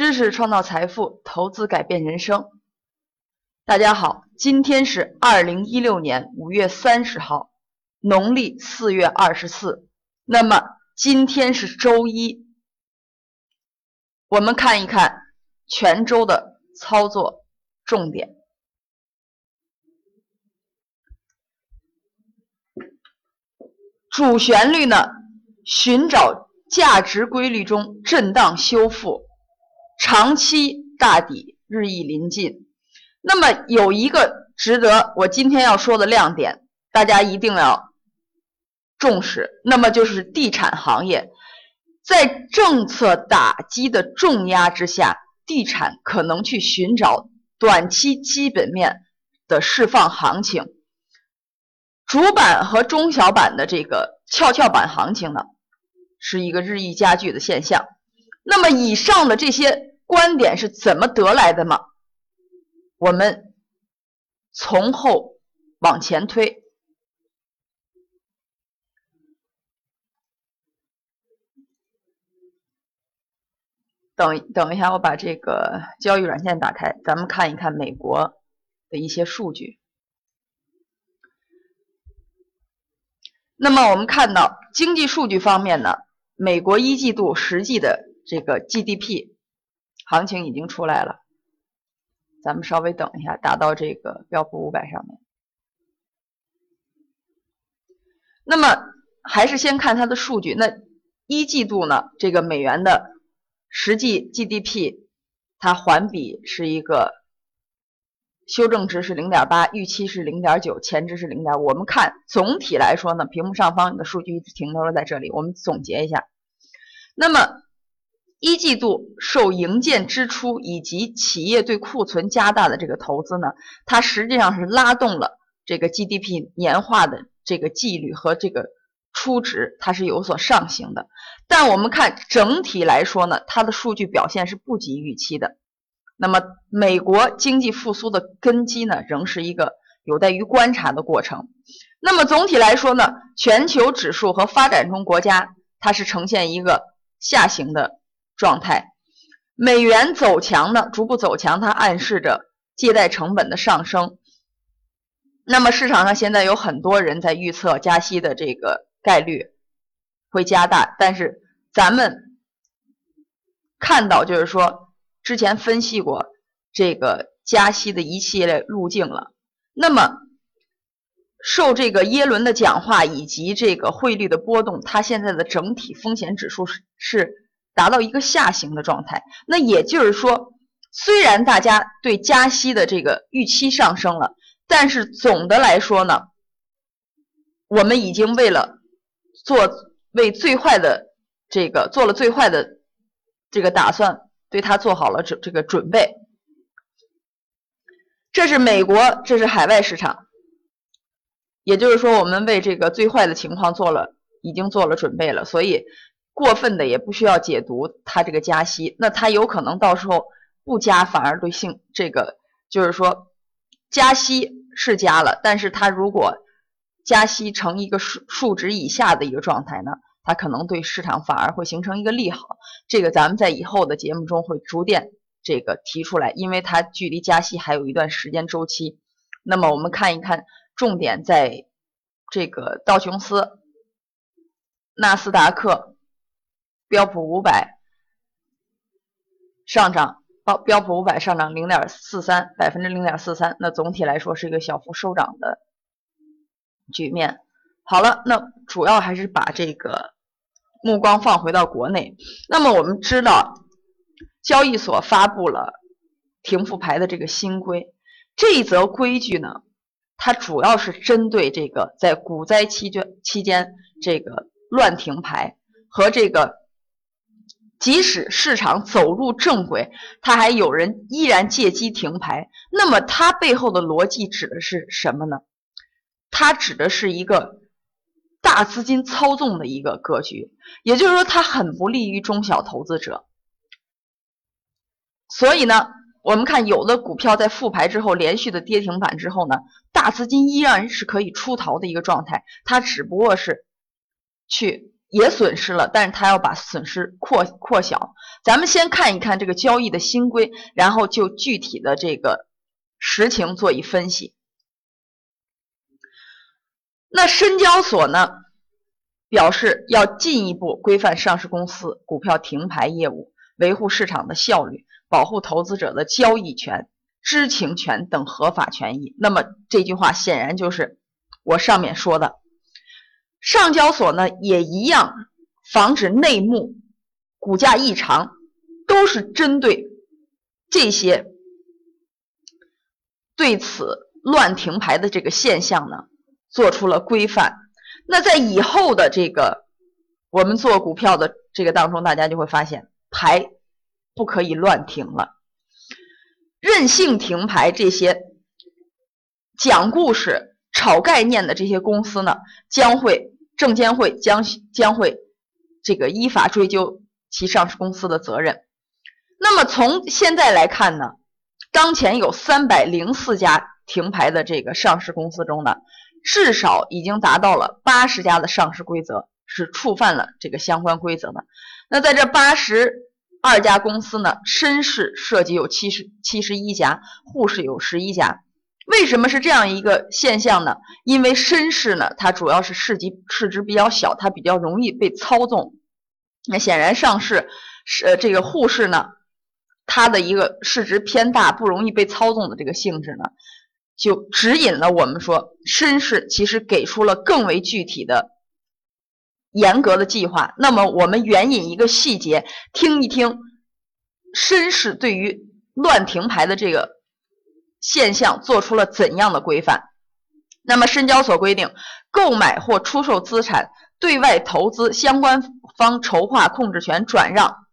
知识创造财富，投资改变人生。大家好，今天是二零一六年五月三十号，农历四月二十四。那么今天是周一，我们看一看全周的操作重点。主旋律呢，寻找价值规律中震荡修复，长期大底日益临近。那么有一个值得我今天要说的亮点，大家一定要重视。那么就是地产行业，在政策打击的重压之下，地产可能去寻找短期基本面的释放行情。主板和中小板的这个跷跷板行情呢，是一个日益加剧的现象。那么以上的这些观点是怎么得来的吗？我们从后往前推，等等一下，我把这个交易软件打开，咱们看一看美国的一些数据。那么我们看到经济数据方面呢，美国一季度实际的这个 GDP 行情已经出来了，咱们稍微等一下，打到这个标普五百上面。那么还是先看它的数据，那一季度呢，这个美元的实际 GDP 它环比是一个。修正值是零点八，预期是零点九，前值是零点五。我们看总体来说呢，屏幕上方的数据一直停留在这里。我们总结一下，那么一季度受营建支出以及企业对库存加大的这个投资呢，它实际上是拉动了这个 GDP 年化的这个季率和这个初值，它是有所上行的。但我们看整体来说呢，它的数据表现是不及预期的。那么，美国经济复苏的根基呢，仍是一个有待于观察的过程。那么总体来说呢，全球指数和发展中国家它是呈现一个下行的状态。美元走强呢，逐步走强，它暗示着借贷成本的上升。那么市场上现在有很多人在预测加息的这个概率会加大，但是咱们看到就是说。之前分析过这个加息的一系列路径了。那么，受这个耶伦的讲话以及这个汇率的波动，它现在的整体风险指数是是达到一个下行的状态。那也就是说，虽然大家对加息的这个预期上升了，但是总的来说呢，我们已经为了做为最坏的这个做了最坏的这个打算。对它做好了准这个准备，这是美国，这是海外市场，也就是说，我们为这个最坏的情况做了，已经做了准备了。所以，过分的也不需要解读它这个加息，那它有可能到时候不加，反而对性这个就是说，加息是加了，但是它如果加息成一个数数值以下的一个状态呢？它可能对市场反而会形成一个利好，这个咱们在以后的节目中会逐渐这个提出来，因为它距离加息还有一段时间周期。那么我们看一看，重点在这个道琼斯、纳斯达克、标普五百上涨，标标普五百上涨零点四三百分之零点四三，那总体来说是一个小幅收涨的局面。好了，那主要还是把这个目光放回到国内。那么我们知道，交易所发布了停复牌的这个新规。这一则规矩呢，它主要是针对这个在股灾期间期间这个乱停牌和这个即使市场走入正轨，它还有人依然借机停牌。那么它背后的逻辑指的是什么呢？它指的是一个。大资金操纵的一个格局，也就是说，它很不利于中小投资者。所以呢，我们看有的股票在复牌之后，连续的跌停板之后呢，大资金依然是可以出逃的一个状态，它只不过是去也损失了，但是他要把损失扩扩小。咱们先看一看这个交易的新规，然后就具体的这个实情做一分析。那深交所呢，表示要进一步规范上市公司股票停牌业务，维护市场的效率，保护投资者的交易权、知情权等合法权益。那么这句话显然就是我上面说的。上交所呢也一样，防止内幕、股价异常，都是针对这些对此乱停牌的这个现象呢，做出了规范。那在以后的这个我们做股票的这个当中，大家就会发现牌不可以乱停了，任性停牌这些讲故事。炒概念的这些公司呢，将会证监会将将会这个依法追究其上市公司的责任。那么从现在来看呢，当前有三百零四家停牌的这个上市公司中呢，至少已经达到了八十家的上市规则是触犯了这个相关规则的。那在这八十二家公司呢，深市涉及有七十七十一家，沪市有十一家。为什么是这样一个现象呢？因为深市呢，它主要是市级市值比较小，它比较容易被操纵。那显然上市是呃这个沪市呢，它的一个市值偏大，不容易被操纵的这个性质呢，就指引了我们说深市其实给出了更为具体的、严格的计划。那么我们援引一个细节，听一听深市对于乱停牌的这个。现象做出了怎样的规范？那么深交所规定，购买或出售资产、对外投资相关方筹划控制权转让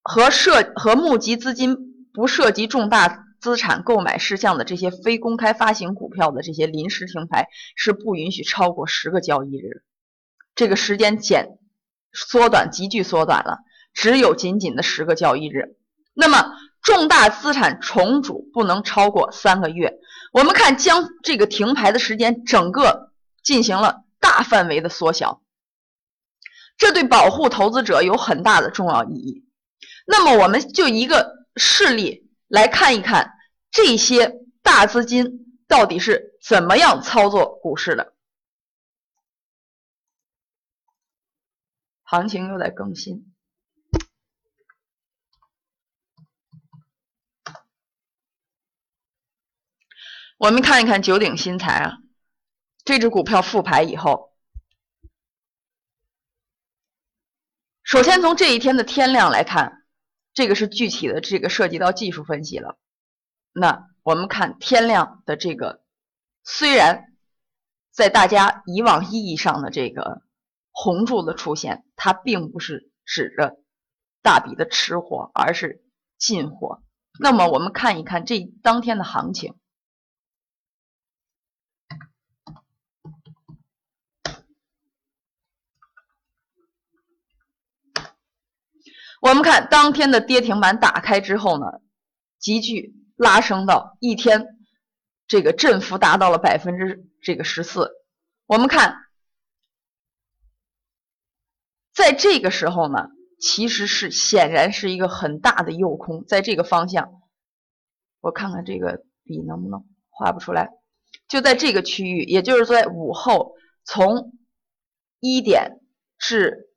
和涉和募集资金不涉及重大资产购买事项的这些非公开发行股票的这些临时停牌是不允许超过十个交易日，这个时间减缩短急剧缩短了，只有仅仅的十个交易日。那么。重大资产重组不能超过三个月。我们看，将这个停牌的时间整个进行了大范围的缩小，这对保护投资者有很大的重要意义。那么，我们就一个事例来看一看这些大资金到底是怎么样操作股市的。行情又在更新。我们看一看九鼎新材啊，这只股票复牌以后，首先从这一天的天量来看，这个是具体的，这个涉及到技术分析了。那我们看天量的这个，虽然在大家以往意义上的这个红柱的出现，它并不是指着大笔的吃货，而是进货。那么我们看一看这当天的行情。我们看当天的跌停板打开之后呢，急剧拉升到一天，这个振幅达到了百分之这个十四。我们看，在这个时候呢，其实是显然是一个很大的诱空，在这个方向，我看看这个笔能不能画不出来，就在这个区域，也就是在午后从一点至。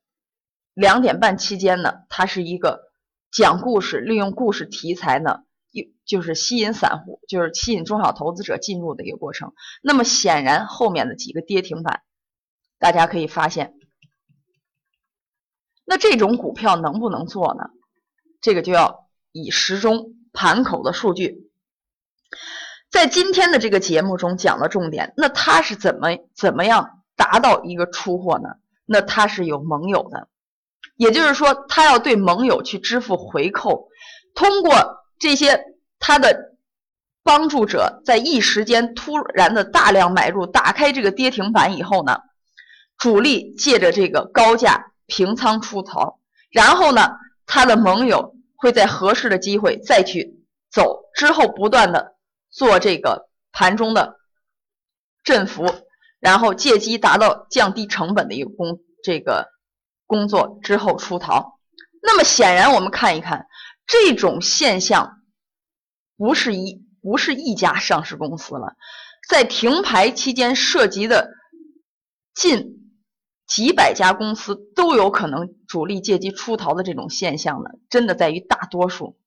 两点半期间呢，它是一个讲故事，利用故事题材呢，又就是吸引散户，就是吸引中小投资者进入的一个过程。那么显然后面的几个跌停板，大家可以发现，那这种股票能不能做呢？这个就要以时钟盘口的数据，在今天的这个节目中讲的重点，那它是怎么怎么样达到一个出货呢？那它是有盟友的。也就是说，他要对盟友去支付回扣，通过这些他的帮助者在一时间突然的大量买入，打开这个跌停板以后呢，主力借着这个高价平仓出逃，然后呢，他的盟友会在合适的机会再去走，之后不断的做这个盘中的振幅，然后借机达到降低成本的一个功这个工作之后出逃。那么显然，我们看一看这种现象，不是一不是一家上市公司了，在停牌期间涉及的近几百家公司都有可能主力借机出逃的这种现象呢，真的在于大多数。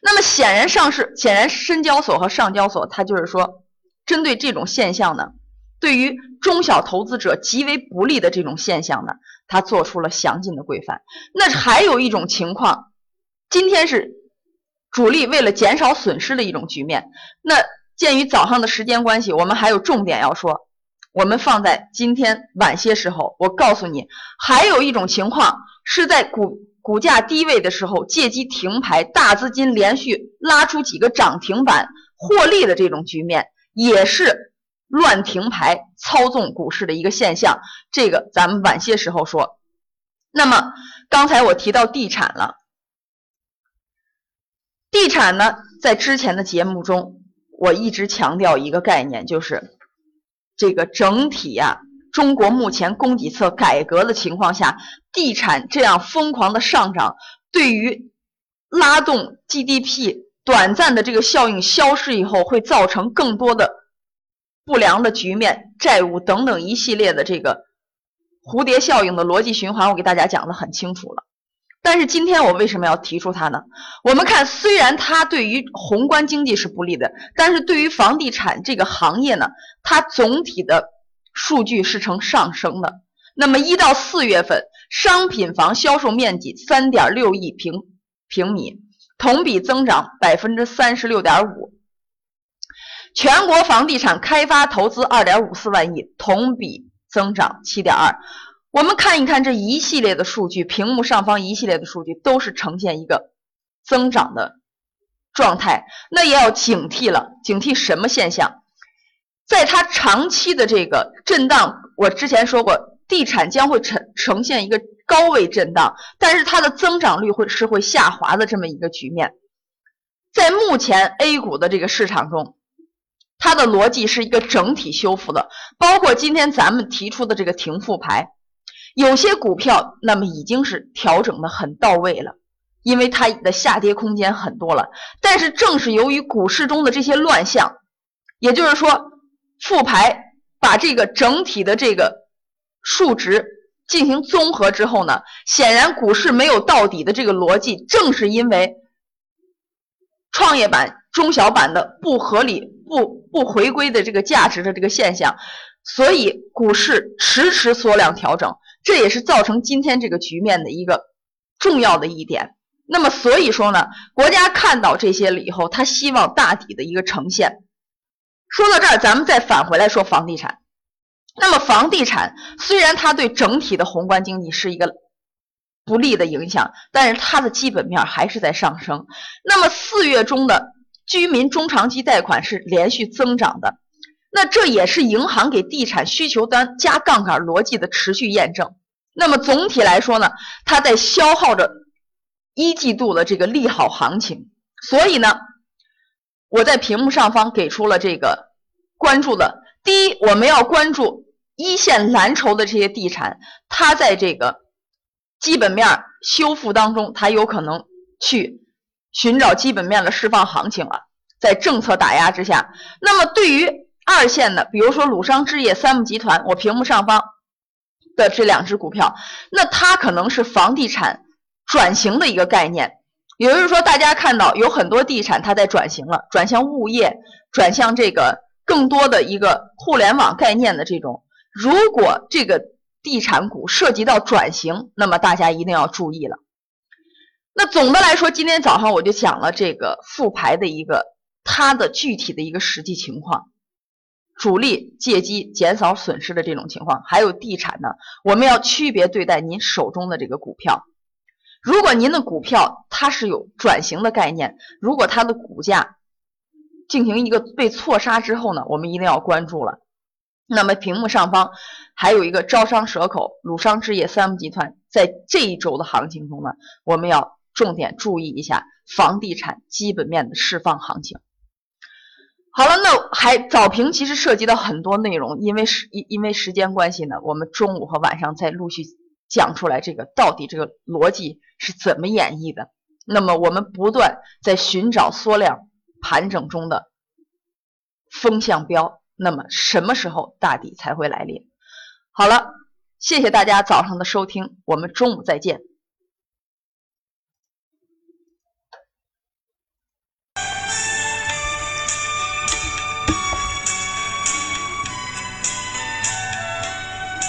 那么显然，上市显然深交所和上交所，它就是说，针对这种现象呢，对于中小投资者极为不利的这种现象呢，他做出了详尽的规范。那还有一种情况，今天是主力为了减少损失的一种局面。那鉴于早上的时间关系，我们还有重点要说，我们放在今天晚些时候，我告诉你，还有一种情况是在股。股价低位的时候，借机停牌，大资金连续拉出几个涨停板获利的这种局面，也是乱停牌操纵股市的一个现象。这个咱们晚些时候说。那么刚才我提到地产了，地产呢，在之前的节目中，我一直强调一个概念，就是这个整体呀。中国目前供给侧改革的情况下，地产这样疯狂的上涨，对于拉动 GDP 短暂的这个效应消失以后，会造成更多的不良的局面、债务等等一系列的这个蝴蝶效应的逻辑循环，我给大家讲的很清楚了。但是今天我为什么要提出它呢？我们看，虽然它对于宏观经济是不利的，但是对于房地产这个行业呢，它总体的。数据是呈上升的。那么一到四月份，商品房销售面积三点六亿平平米，同比增长百分之三十六点五。全国房地产开发投资二点五四万亿，同比增长七点二。我们看一看这一系列的数据，屏幕上方一系列的数据都是呈现一个增长的状态。那也要警惕了，警惕什么现象？在它长期的这个震荡，我之前说过，地产将会呈呈现一个高位震荡，但是它的增长率会是会下滑的这么一个局面。在目前 A 股的这个市场中，它的逻辑是一个整体修复的，包括今天咱们提出的这个停复牌，有些股票那么已经是调整的很到位了，因为它的下跌空间很多了。但是正是由于股市中的这些乱象，也就是说。复牌把这个整体的这个数值进行综合之后呢，显然股市没有到底的这个逻辑，正是因为创业板、中小板的不合理、不不回归的这个价值的这个现象，所以股市迟迟缩量调整，这也是造成今天这个局面的一个重要的一点。那么所以说呢，国家看到这些了以后，他希望大底的一个呈现。说到这儿，咱们再返回来说房地产。那么，房地产虽然它对整体的宏观经济是一个不利的影响，但是它的基本面还是在上升。那么，四月中的居民中长期贷款是连续增长的，那这也是银行给地产需求端加杠杆逻辑的持续验证。那么，总体来说呢，它在消耗着一季度的这个利好行情。所以呢。我在屏幕上方给出了这个关注的，第一，我们要关注一线蓝筹的这些地产，它在这个基本面修复当中，它有可能去寻找基本面的释放行情了。在政策打压之下，那么对于二线的，比如说鲁商置业、三木集团，我屏幕上方的这两只股票，那它可能是房地产转型的一个概念。也就是说，大家看到有很多地产它在转型了，转向物业，转向这个更多的一个互联网概念的这种。如果这个地产股涉及到转型，那么大家一定要注意了。那总的来说，今天早上我就讲了这个复牌的一个它的具体的一个实际情况，主力借机减少损失的这种情况，还有地产呢，我们要区别对待您手中的这个股票。如果您的股票它是有转型的概念，如果它的股价进行一个被错杀之后呢，我们一定要关注了。那么屏幕上方还有一个招商蛇口、鲁商置业、三木集团，在这一周的行情中呢，我们要重点注意一下房地产基本面的释放行情。好了，那还早评其实涉及到很多内容，因为时因因为时间关系呢，我们中午和晚上再陆续讲出来这个到底这个逻辑是怎么演绎的。那么我们不断在寻找缩量盘整中的风向标，那么什么时候大底才会来临？好了，谢谢大家早上的收听，我们中午再见。